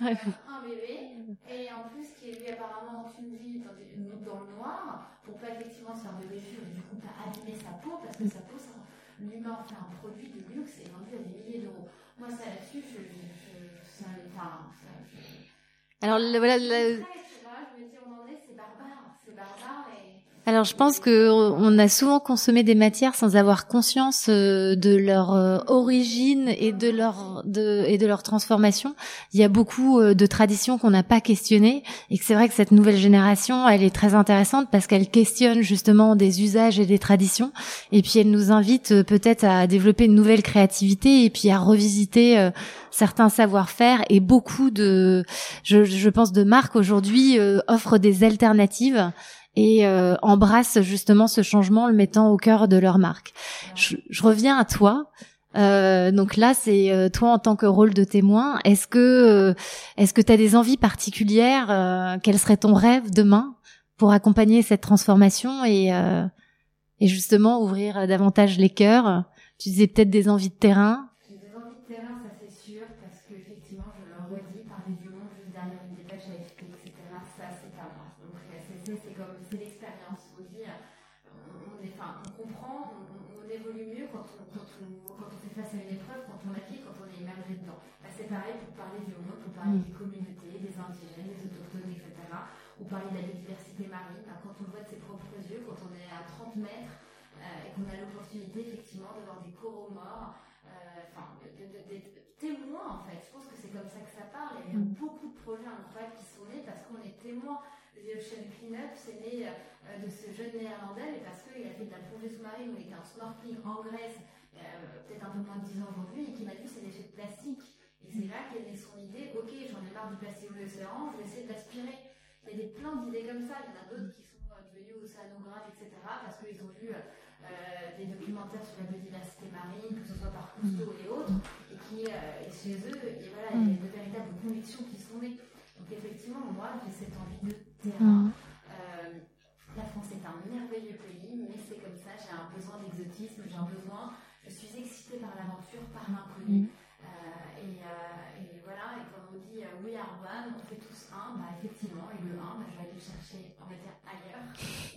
[SPEAKER 9] ça reste un bébé, et en plus qui est lui apparemment en Tunisie dans, le noir, pour pas effectivement se faire de blessures et du coup pas abîmer sa peau, parce que sa peau, ça, l'humain en fait un produit de luxe et vendu à des milliers d'euros. Moi, ça là-dessus, je, je, je, ça, enfin, ça, je,
[SPEAKER 1] Alors voilà
[SPEAKER 9] Après, tu vois, je me dis, on en est, c'est barbare, c'est barbare et.
[SPEAKER 1] Alors je pense que on a souvent consommé des matières sans avoir conscience euh, de leur euh, origine et de leur de et de leur transformation. Il y a beaucoup euh, de traditions qu'on n'a pas questionnées et que c'est vrai que cette nouvelle génération, elle est très intéressante parce qu'elle questionne justement des usages et des traditions. Et puis elle nous invite euh, peut-être à développer une nouvelle créativité et puis à revisiter euh, certains savoir-faire. Et beaucoup de je, je pense de marques aujourd'hui euh, offrent des alternatives et euh, embrassent justement ce changement, le mettant au cœur de leur marque. Je, je reviens à toi. Euh, donc là, c'est euh, toi en tant que rôle de témoin. Est-ce que euh, est-ce que tu as des envies particulières euh, Quel serait ton rêve demain pour accompagner cette transformation et et justement ouvrir davantage les cœurs? Tu disais peut-être des envies de terrain.
[SPEAKER 9] Ça c'est pas moi. Donc euh, c'est comme, c'est l'expérience. On dit, euh, on, on est, enfin, on comprend, on, évolue mieux quand on, quand, on, quand on fait face à une épreuve, quand on la vit, quand on est immergé dedans. Bah, c'est pareil pour parler du monde, pour parler des communautés, des indigènes, des autochtones, etc., ou parler de la biodiversité marine. Bah, quand on voit de ses propres yeux, quand on est à 30 mètres, euh, et qu'on a l'opportunité effectivement de voir des coraux morts, euh, enfin, de- de- de- d'être témoin en fait. Je pense que c'est comme ça que ça parle. Et il y a beaucoup de projets incroyables témoin. The Ocean Cleanup, c'est né euh, de ce jeune néerlandais, mais parce qu'il a fait de la plongée sous-marine où il était en snorkeling en Grèce, euh, peut-être un peu moins de 10 ans aujourd'hui, et qui m'a dit c'est des déchets de plastique. Et c'est là qu'est née son idée, ok, j'en ai marre du plastique dans l'océan, je vais essayer de l'aspirer. Il y a des plein d'idées comme ça, il y en a d'autres qui sont euh, devenus océanographes, etc., parce qu'ils ont vu euh, euh, des documentaires sur la biodiversité marine, que ce soit par Cousteau et autres, et qui, euh, et chez eux, et voilà, il y a de véritables convictions qui sont nées. Donc effectivement, moi, j'ai cette envie
[SPEAKER 1] Mm.
[SPEAKER 9] Euh, la France est un merveilleux pays, mais c'est comme j'ai un besoin d'exotisme, j'ai un besoin, je suis excitée par l'aventure, par l'inconnu.
[SPEAKER 1] Mm.
[SPEAKER 9] Euh, et, euh, et voilà, et quand on dit we are one, on fait tous un, bah effectivement, et le un, bah, je vais aller le chercher, on va dire, ailleurs.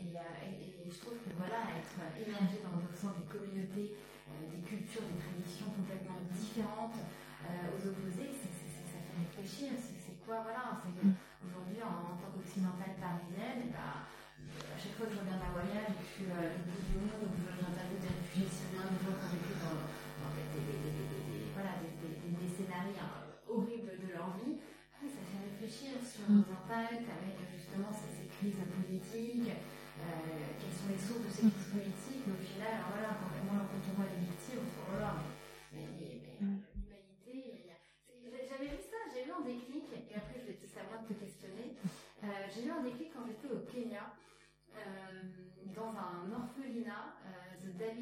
[SPEAKER 9] Et, et- et je trouve que voilà, être immergé dans au sein des communautés, des cultures, des traditions complètement différentes aux opposés, ça fait réfléchir. C'est, quoi, voilà, c'est aujourd'hui qu'occidentale parisienne, et bah, à chaque fois que je regarde un voyage et que je suis euh, au bout du monde, ou que j'interviewe des réfugiés syriens, des gens qui ont vécu dans, des, scénarios horribles de leur vie, oui, ça fait réfléchir sur nos impacts avec justement ces, crises politiques, euh, quelles sont les sources de ces crises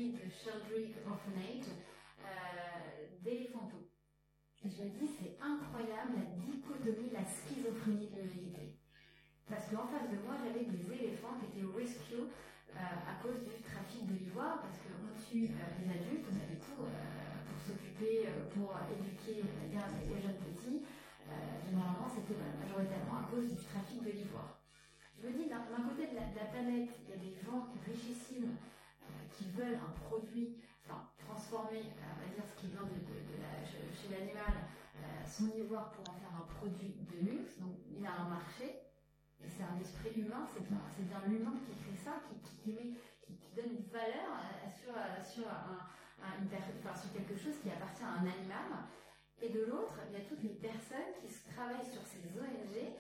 [SPEAKER 9] David Sheldrick Orphanage, euh, d'éléphanto. Et je me dis, c'est incroyable la dichotomie, la schizophrénie de l'humanité. Parce qu'en face de moi, j'avais des éléphants qui étaient au rescue euh, à cause du trafic de l'ivoire, parce qu'on tue euh, les adultes, on a du coup, euh, pour s'occuper, euh, pour éduquer les jeunes petits. Généralement, c'était majoritairement à cause du trafic de l'ivoire. Je me dis, d'un côté de la, de la planète, il y a des gens richissimes veulent un produit, enfin, transformer, euh, on va dire, ce qui vient de, chez l'animal, euh, son ivoire pour en faire un produit de luxe. Donc, il y a un marché, et c'est un esprit humain, c'est bien, l'humain qui crée ça, qui, donne une valeur euh, sur, sur, quelque chose qui appartient à un animal. Et de l'autre, il y a toutes les personnes qui travaillent sur ces ONG,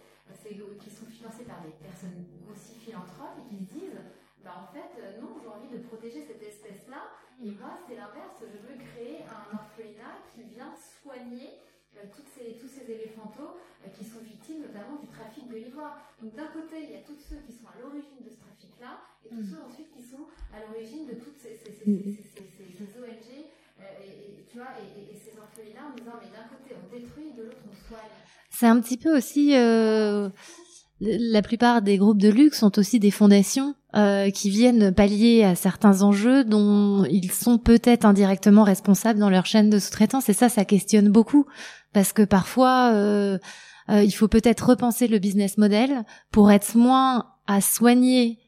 [SPEAKER 9] qui sont financées par des personnes aussi philanthropes et qui se disent bah en fait, euh, non, j'ai envie de protéger cette espèce-là, et moi, c'est l'inverse, je veux créer un orphelinat qui vient soigner euh, toutes ces, tous ces éléphantos euh, qui sont victimes notamment du trafic de l'ivoire. Donc d'un côté, il y a tous ceux qui sont à l'origine de ce trafic-là, et tous ceux ensuite qui sont à l'origine de toutes ces, ces- ces- ces ONG, euh, et, et- tu vois, et, ces orphelinats en disant, mais d'un côté, on détruit, de l'autre, on soigne.
[SPEAKER 1] C'est un petit peu aussi. la plupart des groupes de luxe sont aussi des fondations euh, qui viennent pallier à certains enjeux dont ils sont peut-être indirectement responsables dans leur chaîne de sous-traitance. Et ça, ça questionne beaucoup parce que parfois, euh, euh, il faut peut-être repenser le business model pour être moins à soigner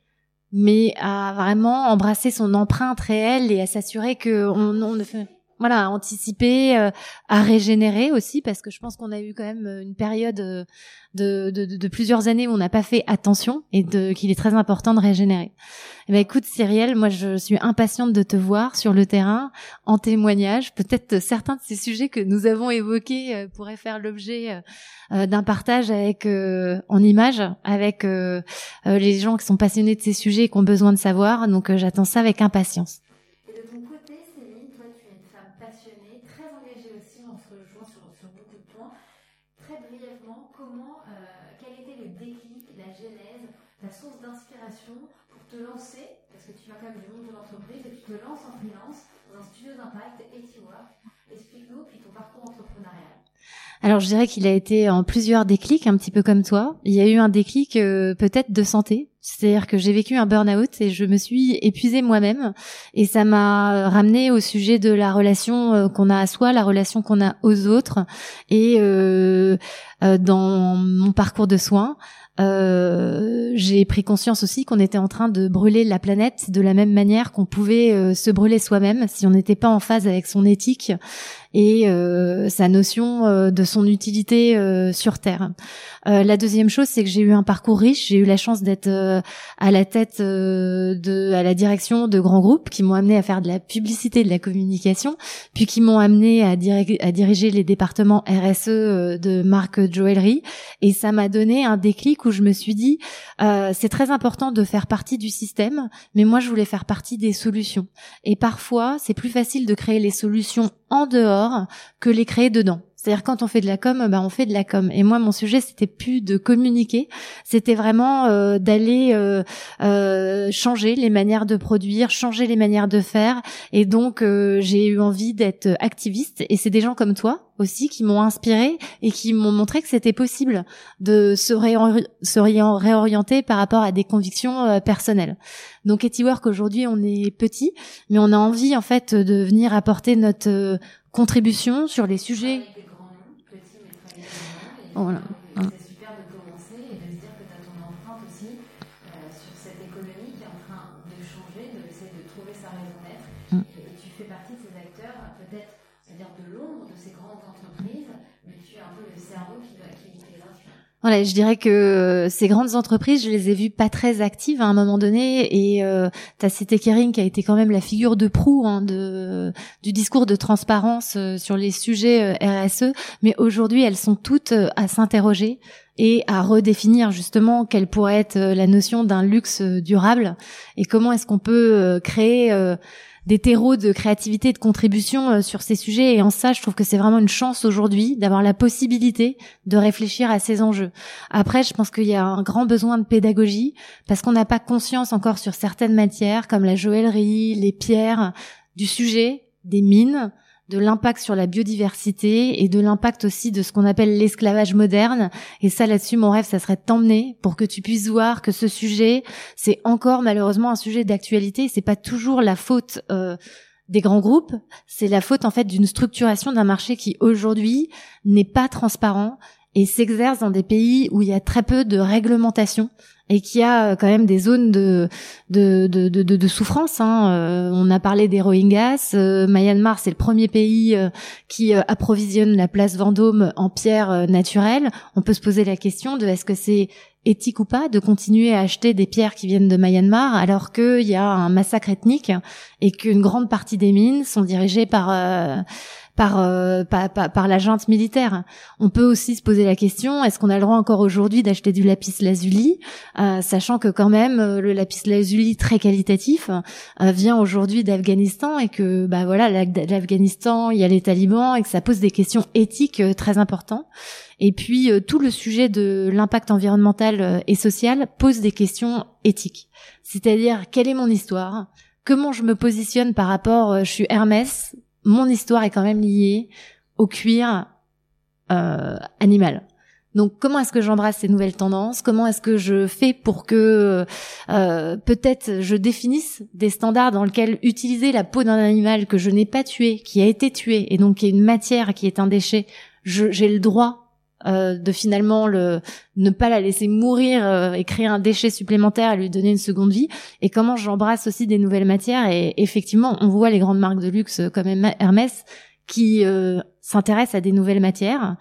[SPEAKER 1] mais à vraiment embrasser son empreinte réelle et à s'assurer que on, on ne fait voilà, à anticiper, euh, à régénérer aussi, parce que je pense qu'on a eu quand même une période euh, de, de, de- plusieurs années où on n'a pas fait attention et qu'il est très important de régénérer. Eh ben, écoute, Cyrielle, moi je suis impatiente de te voir sur le terrain en témoignage. Peut-être certains de ces sujets que nous avons évoqués euh, pourraient faire l'objet euh, euh, d'un partage avec euh, en images avec euh, euh, les gens qui sont passionnés de ces sujets et qui ont besoin de savoir. Donc euh, j'attends ça avec impatience.
[SPEAKER 9] Et de ton côté, Céline, toi, tu es une femme passionnée, très engagée aussi, on se rejoint sur, sur beaucoup de points. Très brièvement, comment, euh, quel était le déclic, la genèse, ta source d'inspiration pour te lancer, parce que tu viens quand même du monde de l'entreprise, et tu te lances en freelance dans un studio d'impact, Etiwork. Explique-nous, puis ton parcours entrepreneurial.
[SPEAKER 1] Alors je dirais qu'il a été en plusieurs déclics, un petit peu comme toi. Il y a eu un déclic euh, peut-être de santé, c'est-à-dire que j'ai vécu un burn-out et je me suis épuisée moi-même et ça m'a ramené au sujet de la relation euh, qu'on a à soi, la relation qu'on a aux autres et euh, dans mon parcours de soins. Euh, j'ai pris conscience aussi qu'on était en train de brûler la planète de la même manière qu'on pouvait euh, se brûler soi-même si on n'était pas en phase avec son éthique et euh, sa notion euh, de son utilité euh, sur Terre. La deuxième chose, c'est que j'ai eu un parcours riche. J'ai eu la chance d'être à la tête de, à la direction de grands groupes qui m'ont amené à faire de la publicité, de la communication, puis qui m'ont amené à, à diriger les départements RSE de marque joaillerie. Et ça m'a donné un déclic où je me suis dit, euh, c'est très important de faire partie du système, mais moi je voulais faire partie des solutions. Et parfois, c'est plus facile de créer les solutions en dehors que les créer dedans. C'est-à-dire quand on fait de la com, bah on fait de la com. Et moi, mon sujet, c'était plus de communiquer, c'était vraiment euh, d'aller euh, euh, changer les manières de produire, changer les manières de faire. Et donc, euh, j'ai eu envie d'être activiste. Et c'est des gens comme toi aussi qui m'ont inspiré et qui m'ont montré que c'était possible de se, réorienter par rapport à des convictions euh, personnelles. Donc, Etiwork aujourd'hui, on est petit, mais on a envie en fait de venir apporter notre euh, contribution sur les sujets.
[SPEAKER 9] Voilà.
[SPEAKER 1] Je dirais que euh, ces grandes entreprises, je les ai vues pas très actives à un moment donné, et euh, tu as cité Kering qui a été quand même la figure de proue hein, de, du discours de transparence euh, sur les sujets euh, RSE, mais aujourd'hui elles sont toutes à s'interroger et à redéfinir justement quelle pourrait être la notion d'un luxe durable et comment est-ce qu'on peut créer des terreaux de créativité et de contribution euh, sur ces sujets. Et en ça, je trouve que c'est vraiment une chance aujourd'hui d'avoir la possibilité de réfléchir à ces enjeux. Après, je pense qu'il y a un grand besoin de pédagogie parce qu'on n'a pas conscience encore sur certaines matières comme la joaillerie, les pierres, du sujet, des mines, de l'impact sur la biodiversité et de l'impact aussi de ce qu'on appelle l'esclavage moderne. Et ça, là-dessus, mon rêve, ça serait de t'emmener pour que tu puisses voir que ce sujet, c'est encore malheureusement un sujet d'actualité. C'est pas toujours la faute euh, des grands groupes, c'est la faute en fait d'une structuration d'un marché qui aujourd'hui n'est pas transparent et s'exerce dans des pays où il y a très peu de réglementation et qui a euh, quand même des zones de de de de, de souffrance. Hein. Euh, on a parlé des Rohingyas. Euh, Myanmar, c'est le premier pays qui approvisionne la place Vendôme en pierres naturelles. On peut se poser la question de est-ce que c'est éthique ou pas de continuer à acheter des pierres qui viennent de Myanmar alors qu'il y a un massacre ethnique et qu'une grande partie des mines sont dirigées par par, euh, par, par, la junte militaire. On peut aussi se poser la question est-ce qu'on a le droit encore aujourd'hui d'acheter du lapis lazuli, euh, sachant que quand même euh, le lapis lazuli très qualitatif euh, vient aujourd'hui d'Afghanistan et que bah voilà l'Afghanistan il y a les talibans et que ça pose des questions éthiques euh, très importantes. Et puis tout le sujet de l'impact environnemental et social pose des questions éthiques. C'est-à-dire quelle est mon histoire? Comment je me positionne par rapport Je suis Hermès, mon histoire est quand même liée au cuir euh, animal. Donc comment est-ce que j'embrasse ces nouvelles tendances? Comment est-ce que je fais pour que euh, peut-être je définisse des standards dans lesquels utiliser la peau d'un animal que je n'ai pas tué, qui a été tué, et donc qui est une matière, qui est un déchet, j'ai le droit euh, de finalement le ne pas la laisser mourir euh, et créer un déchet supplémentaire et lui donner une seconde vie. Et comment j'embrasse aussi des nouvelles matières. Et effectivement on voit les grandes marques de luxe comme Hermès qui euh, s'intéressent à des nouvelles matières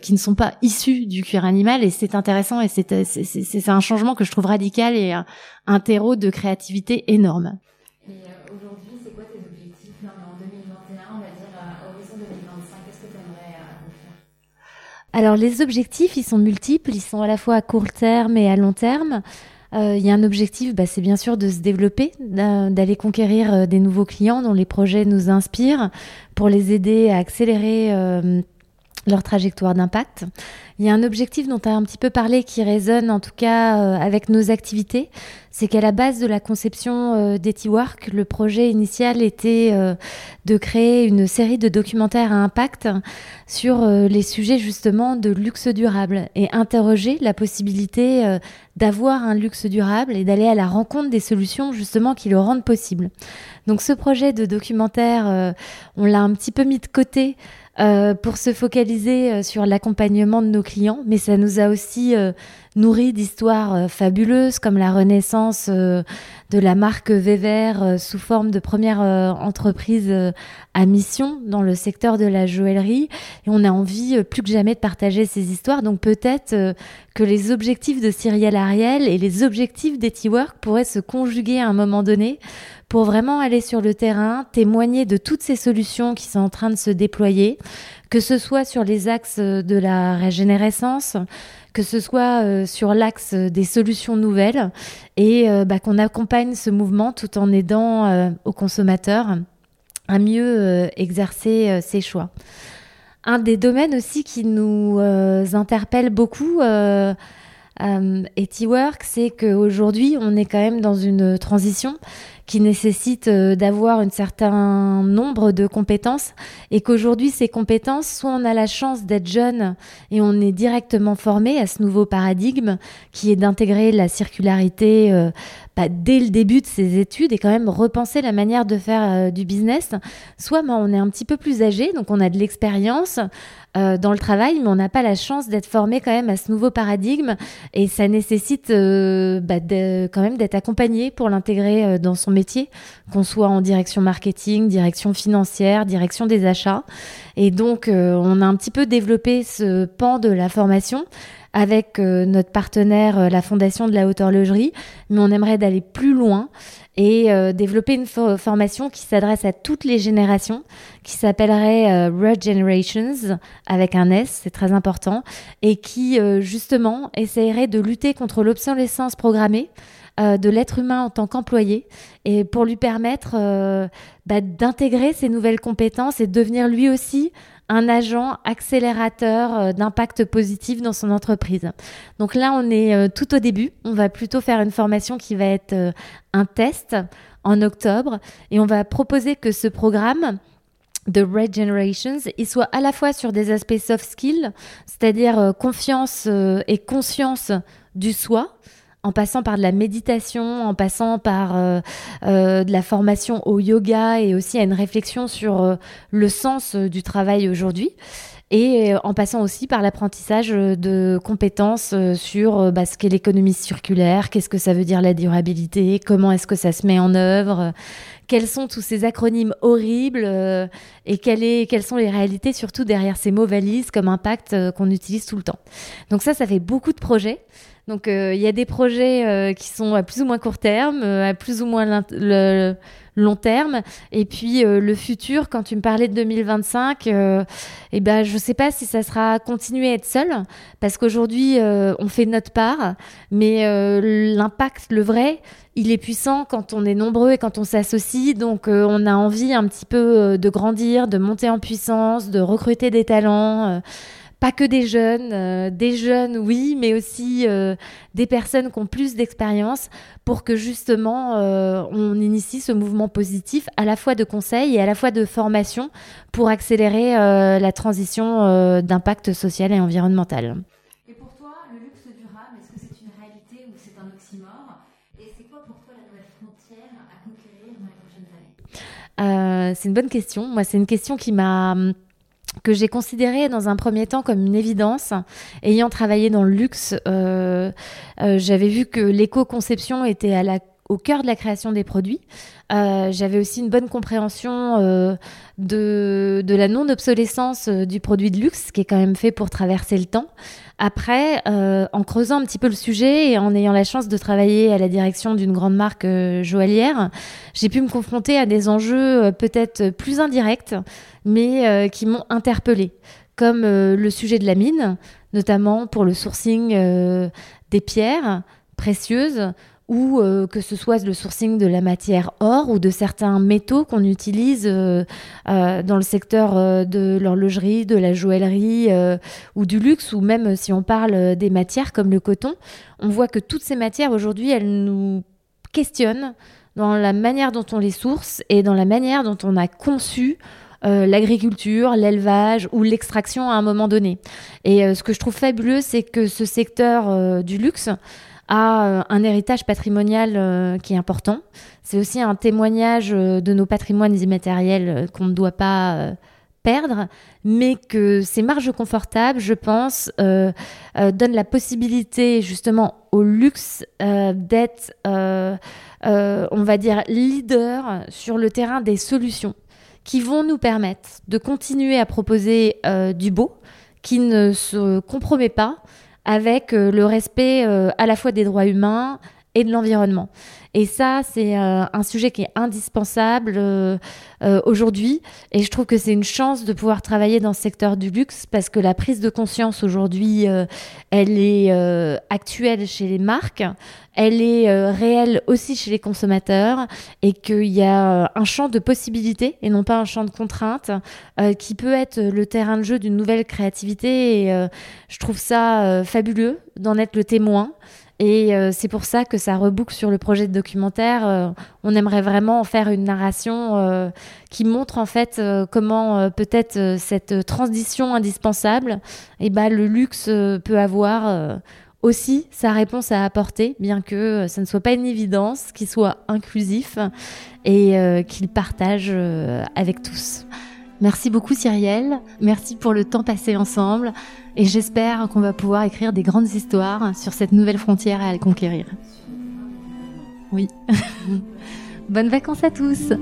[SPEAKER 1] qui ne sont pas issues du cuir animal. Et c'est intéressant et c'est c'est un changement que je trouve radical et un terreau de créativité énorme. Alors les objectifs, ils sont multiples, ils sont à la fois à court terme et à long terme. Euh, il y a un objectif, bah, c'est bien sûr de se développer, d'aller conquérir euh, des nouveaux clients dont les projets nous inspirent pour les aider à accélérer euh, leur trajectoire d'impact. Il y a un objectif dont tu as un petit peu parlé qui résonne en tout cas euh, avec nos activités, c'est qu'à la base de la conception euh, d'Etiwork, le projet initial était euh, de créer une série de documentaires à impact sur les sujets justement de luxe durable et interroger la possibilité d'avoir un luxe durable et d'aller à la rencontre des solutions justement qui le rendent possible. Donc ce projet de documentaire, on l'a un petit peu mis de côté euh, pour se focaliser euh, sur l'accompagnement de nos clients, mais ça nous a aussi euh, nourri d'histoires fabuleuses comme la renaissance de la marque Wever sous forme de première entreprise à mission dans le secteur de la joaillerie. Et on a envie plus que jamais de partager ces histoires. Donc peut-être que les objectifs de Cyrielle Ariel et les objectifs d'Etiwork pourraient se conjuguer à un moment donné pour vraiment aller sur le terrain, témoigner de toutes ces solutions qui sont en train de se déployer, que ce soit sur les axes de la régénérescence, que ce soit euh, sur l'axe des solutions nouvelles, et euh, bah, qu'on accompagne ce mouvement tout en aidant euh, aux consommateurs à mieux exercer ses choix. Un des domaines aussi qui nous interpelle beaucoup euh, et T-Work, c'est qu'aujourd'hui, on est quand même dans une transition qui nécessite euh, d'avoir un certain nombre de compétences et qu'aujourd'hui, ces compétences, soit on a la chance d'être jeune et on est directement formé à ce nouveau paradigme qui est d'intégrer la circularité euh, bah, dès le début de ses études et quand même repenser la manière de faire euh, du business, soit bah, on est un petit peu plus âgé, donc on a de l'expérience, dans le travail, mais on n'a pas la chance d'être formé quand même à ce nouveau paradigme et ça nécessite bah, quand même d'être accompagné pour l'intégrer dans son métier, qu'on soit en direction marketing, direction financière, direction des achats. Et donc, on a un petit peu développé ce pan de la formation avec notre partenaire, la Fondation de la Haute Horlogerie, mais on aimerait d'aller plus loin et euh, développer une formation qui s'adresse à toutes les générations, qui s'appellerait euh, Regenerations avec un S, c'est très important, et qui euh, justement essayerait de lutter contre l'obsolescence programmée. De l'être humain en tant qu'employé et pour lui permettre bah, d'intégrer ces nouvelles compétences et de devenir lui aussi un agent accélérateur euh, d'impact positif dans son entreprise. Donc là, on est euh, tout au début. On va plutôt faire une formation qui va être euh, un test en octobre et on va proposer que ce programme de Red Generations, il soit à la fois sur des aspects soft skills, c'est-à-dire confiance et conscience du soi, en passant par de la méditation, en passant par euh, euh, de la formation au yoga et aussi à une réflexion sur euh, le sens du travail aujourd'hui. Et en passant aussi par l'apprentissage de compétences sur bah, ce qu'est l'économie circulaire, qu'est-ce que ça veut dire la durabilité, comment est-ce que ça se met en œuvre, quels sont tous ces acronymes horribles et quelle est, quelles sont les réalités surtout derrière ces mots valises comme impact qu'on utilise tout le temps. Donc ça, ça fait beaucoup de projets. Donc euh, il y a des projets euh, qui sont à plus ou moins court terme, euh, à plus ou moins le long terme. Et puis le futur, quand tu me parlais de 2025, eh ben, je ne sais pas si ça sera continuer à être seul, parce qu'aujourd'hui, on fait notre part, mais l'impact, le vrai, il est puissant quand on est nombreux et quand on s'associe. Donc on a envie un petit peu de grandir, de monter en puissance, de recruter des talents pas que des jeunes, euh, des jeunes oui, mais aussi euh, des personnes qui ont plus d'expérience pour que justement euh, on initie ce mouvement positif à la fois de conseil et à la fois de formation pour accélérer la transition d'impact social et environnemental.
[SPEAKER 9] Et pour toi, le luxe durable, est-ce que c'est une réalité ou c'est un oxymore? Et c'est quoi pour toi la nouvelle frontière à conquérir dans les prochaines
[SPEAKER 1] années? C'est une bonne question. Moi, c'est une question qui m'a que j'ai considéré dans un premier temps comme une évidence. Ayant travaillé dans le luxe, euh, euh, j'avais vu que l'éco-conception était à la, au cœur de la création des produits. Euh, j'avais aussi une bonne compréhension de, de, la non-obsolescence du produit de luxe, qui est quand même fait pour traverser le temps. Après, en creusant un petit peu le sujet et en ayant la chance de travailler à la direction d'une grande marque joaillière, j'ai pu me confronter à des enjeux peut-être plus indirects mais euh, qui m'ont interpellée, comme euh, le sujet de la mine, notamment pour le sourcing euh, des pierres précieuses ou que ce soit le sourcing de la matière or ou de certains métaux qu'on utilise dans le secteur de l'horlogerie, de la joaillerie ou du luxe, ou même si on parle des matières comme le coton, on voit que toutes ces matières aujourd'hui, elles nous questionnent dans la manière dont on les source et dans la manière dont on a conçu euh, l'agriculture, l'élevage ou l'extraction à un moment donné. Et euh, ce que je trouve fabuleux, c'est que ce secteur euh, du luxe a un héritage patrimonial qui est important. C'est aussi un témoignage de nos patrimoines immatériels qu'on ne doit pas perdre, mais que ces marges confortables, je pense, donnent la possibilité justement au luxe d'être, on va dire, leader sur le terrain des solutions qui vont nous permettre de continuer à proposer euh, du beau qui ne se compromet pas avec euh, le respect euh, à la fois des droits humains et de l'environnement. Et ça, c'est euh, un sujet qui est indispensable euh, euh, aujourd'hui. Et je trouve que c'est une chance de pouvoir travailler dans ce secteur du luxe parce que la prise de conscience aujourd'hui, elle est actuelle chez les marques, elle est réelle aussi chez les consommateurs et qu'il y a un champ de possibilités et non pas un champ de contraintes qui peut être le terrain de jeu d'une nouvelle créativité. Et je trouve ça fabuleux d'en être le témoin. Et euh, c'est pour ça que ça reboucle sur le projet de documentaire. Euh, on aimerait vraiment en faire une narration euh, qui montre en fait comment peut-être cette transition indispensable, eh ben, le luxe peut avoir aussi sa réponse à apporter, bien que ça ne soit pas une évidence, qu'il soit inclusif et qu'il partage avec tous. Merci beaucoup Cyrielle, merci pour le temps passé ensemble et j'espère qu'on va pouvoir écrire des grandes histoires sur cette nouvelle frontière à conquérir. Oui. Bonnes vacances à tous.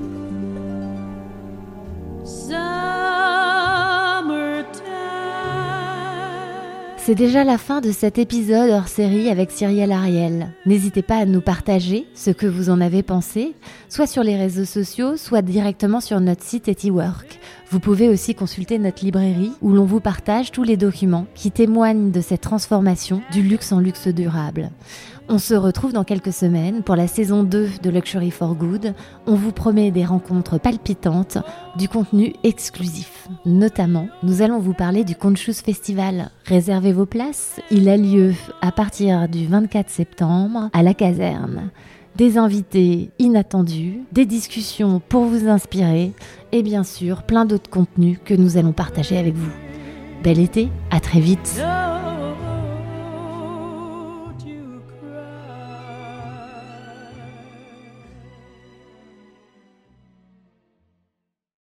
[SPEAKER 1] C'est déjà la fin de cet épisode hors série avec Cyrielle Ariel. N'hésitez pas à nous partager ce que vous en avez pensé, soit sur les réseaux sociaux, soit directement sur notre site Etiwork. Vous pouvez aussi consulter notre librairie où l'on vous partage tous les documents qui témoignent de cette transformation du luxe en luxe durable. On se retrouve dans quelques semaines pour la saison 2 de Luxury for Good. On vous promet des rencontres palpitantes, du contenu exclusif. Notamment, nous allons vous parler du Conscious Festival. Réservez vos places, il a lieu à partir du 24 septembre à la caserne. Des invités inattendus, des discussions pour vous inspirer et bien sûr plein d'autres contenus que nous allons partager avec vous. Bel été, à très vite.